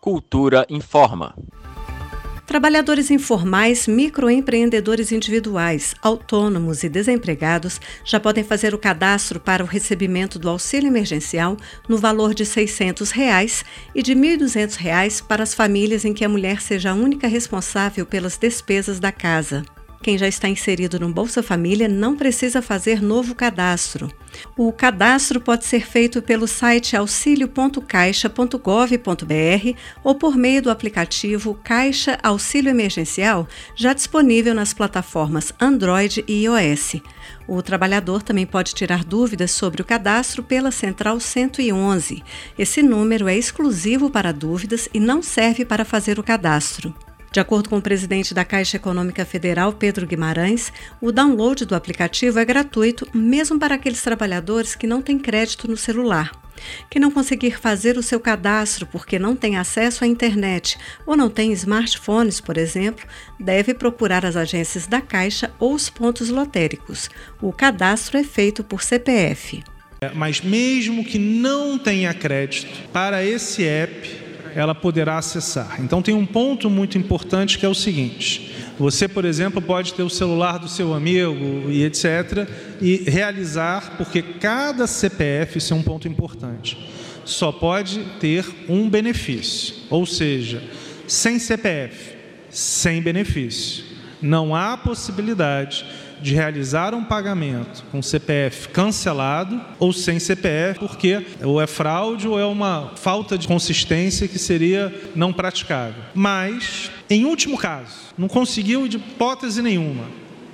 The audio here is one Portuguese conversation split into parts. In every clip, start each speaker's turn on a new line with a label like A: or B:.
A: Cultura informa.
B: Trabalhadores informais, microempreendedores individuais, autônomos e desempregados já podem fazer o cadastro para o recebimento do auxílio emergencial no valor de 600 reais e de R$ 1.200 para as famílias em que a mulher seja a única responsável pelas despesas da casa. Quem já está inserido no Bolsa Família não precisa fazer novo cadastro. O cadastro pode ser feito pelo site auxilio.caixa.gov.br ou por meio do aplicativo Caixa Auxílio Emergencial, já disponível nas plataformas Android e iOS. O trabalhador também pode tirar dúvidas sobre o cadastro pela Central 111. Esse número é exclusivo para dúvidas e não serve para fazer o cadastro. De acordo com o presidente da Caixa Econômica Federal, Pedro Guimarães, o download do aplicativo é gratuito, mesmo para aqueles trabalhadores que não têm crédito no celular. Quem não conseguir fazer o seu cadastro porque não tem acesso à internet ou não tem smartphones, por exemplo, deve procurar as agências da Caixa ou os pontos lotéricos. O cadastro é feito por CPF.
C: Mas mesmo que não tenha crédito, para esse app ela poderá acessar. Então tem um ponto muito importante que é o seguinte: você, por exemplo, pode ter o celular do seu amigo e etc. e realizar, porque cada CPF, isso é um ponto importante, só pode ter um benefício, ou seja, sem CPF, sem benefício. Não há possibilidade de realizar um pagamento com CPF cancelado ou sem CPF, porque ou é fraude ou é uma falta de consistência que seria não praticável. Mas, em último caso, não conseguiu de hipótese nenhuma,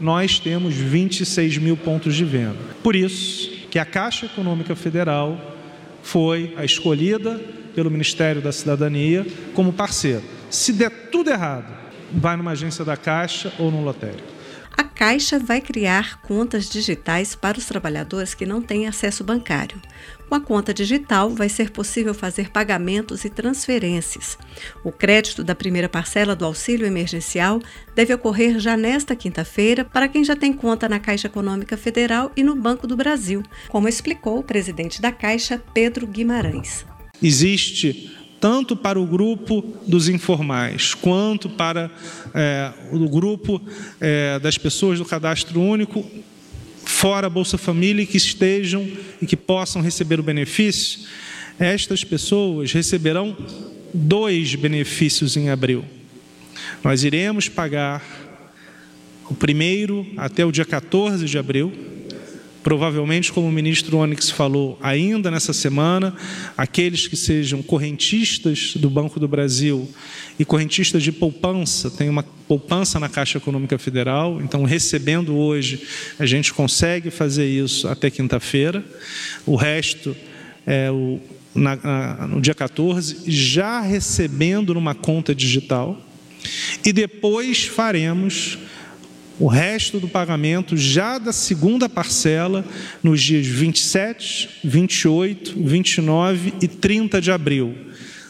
C: nós temos 26 mil pontos de venda. Por isso que a Caixa Econômica Federal foi a escolhida pelo Ministério da Cidadania como parceiro. Se der tudo errado, vai numa agência da Caixa ou no lotérico.
B: A Caixa vai criar contas digitais para os trabalhadores que não têm acesso bancário. Com a conta digital, vai ser possível fazer pagamentos e transferências. O crédito da primeira parcela do auxílio emergencial deve ocorrer já nesta quinta-feira para quem já tem conta na Caixa Econômica Federal e no Banco do Brasil, como explicou o presidente da Caixa, Pedro Guimarães.
C: Existe tanto para o grupo dos informais, quanto para é, o grupo é, das pessoas do cadastro único, fora Bolsa Família, que estejam e que possam receber o benefício, estas pessoas receberão dois benefícios em abril. Nós iremos pagar o primeiro até o dia 14 de abril, Provavelmente, como o ministro Onyx falou, ainda nessa semana, aqueles que sejam correntistas do Banco do Brasil e correntistas de poupança, tem uma poupança na Caixa Econômica Federal, então recebendo hoje, a gente consegue fazer isso até quinta-feira. O resto é o, na, na, no dia 14, já recebendo numa conta digital. E depois faremos o resto do pagamento já da segunda parcela nos dias 27, 28, 29 e 30 de abril,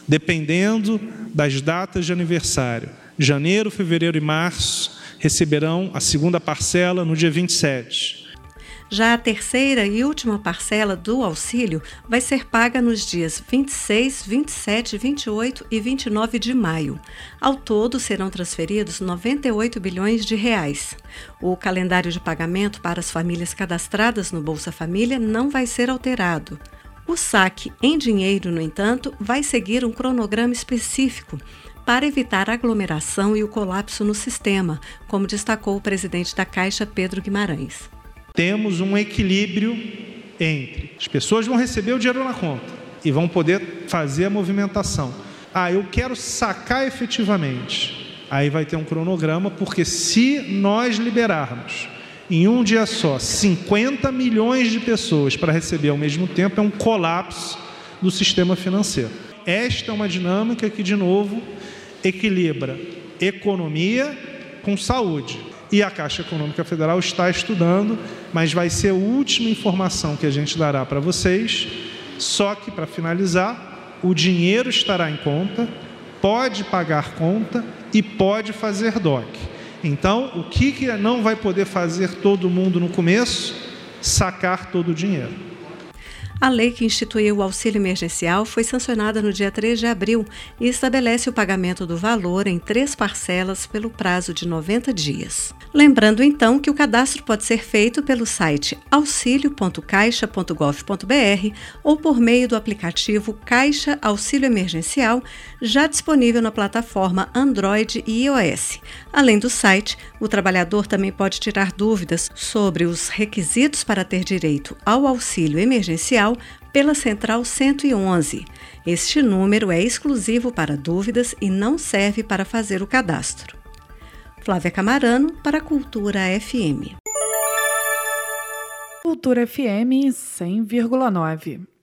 C: dependendo das datas de aniversário. Janeiro, fevereiro e março receberão a segunda parcela no dia 27.
B: Já a terceira e última parcela do auxílio vai ser paga nos dias 26, 27, 28 e 29 de maio. Ao todo serão transferidos 98 bilhões de reais. O calendário de pagamento para as famílias cadastradas no Bolsa Família não vai ser alterado. O saque em dinheiro, no entanto, vai seguir um cronograma específico para evitar aglomeração e o colapso no sistema, como destacou o presidente da Caixa, Pedro Guimarães
C: temos um equilíbrio entre as pessoas vão receber o dinheiro na conta e vão poder fazer a movimentação. Ah, eu quero sacar efetivamente. Aí vai ter um cronograma, porque se nós liberarmos em um dia só 50 milhões de pessoas para receber ao mesmo tempo, é um colapso do sistema financeiro. Esta é uma dinâmica que, de novo, equilibra economia com saúde e a Caixa Econômica Federal está estudando, mas vai ser a última informação que a gente dará para vocês. Só que, para finalizar, o dinheiro estará em conta, pode pagar conta e pode fazer DOC. Então, o que, que não vai poder fazer todo mundo no começo? Sacar todo o dinheiro.
B: A lei que instituiu o auxílio emergencial foi sancionada no dia 3 de abril e estabelece o pagamento do valor em três parcelas pelo prazo de 90 dias. Lembrando então que o cadastro pode ser feito pelo site auxilio.caixa.gov.br ou por meio do aplicativo Caixa Auxílio Emergencial, já disponível na plataforma Android e iOS. Além do site, o trabalhador também pode tirar dúvidas sobre os requisitos para ter direito ao auxílio emergencial pela Central 111. Este número é exclusivo para dúvidas e não serve para fazer o cadastro. Flávia Camarano, para Cultura FM.
A: Cultura FM 100,9.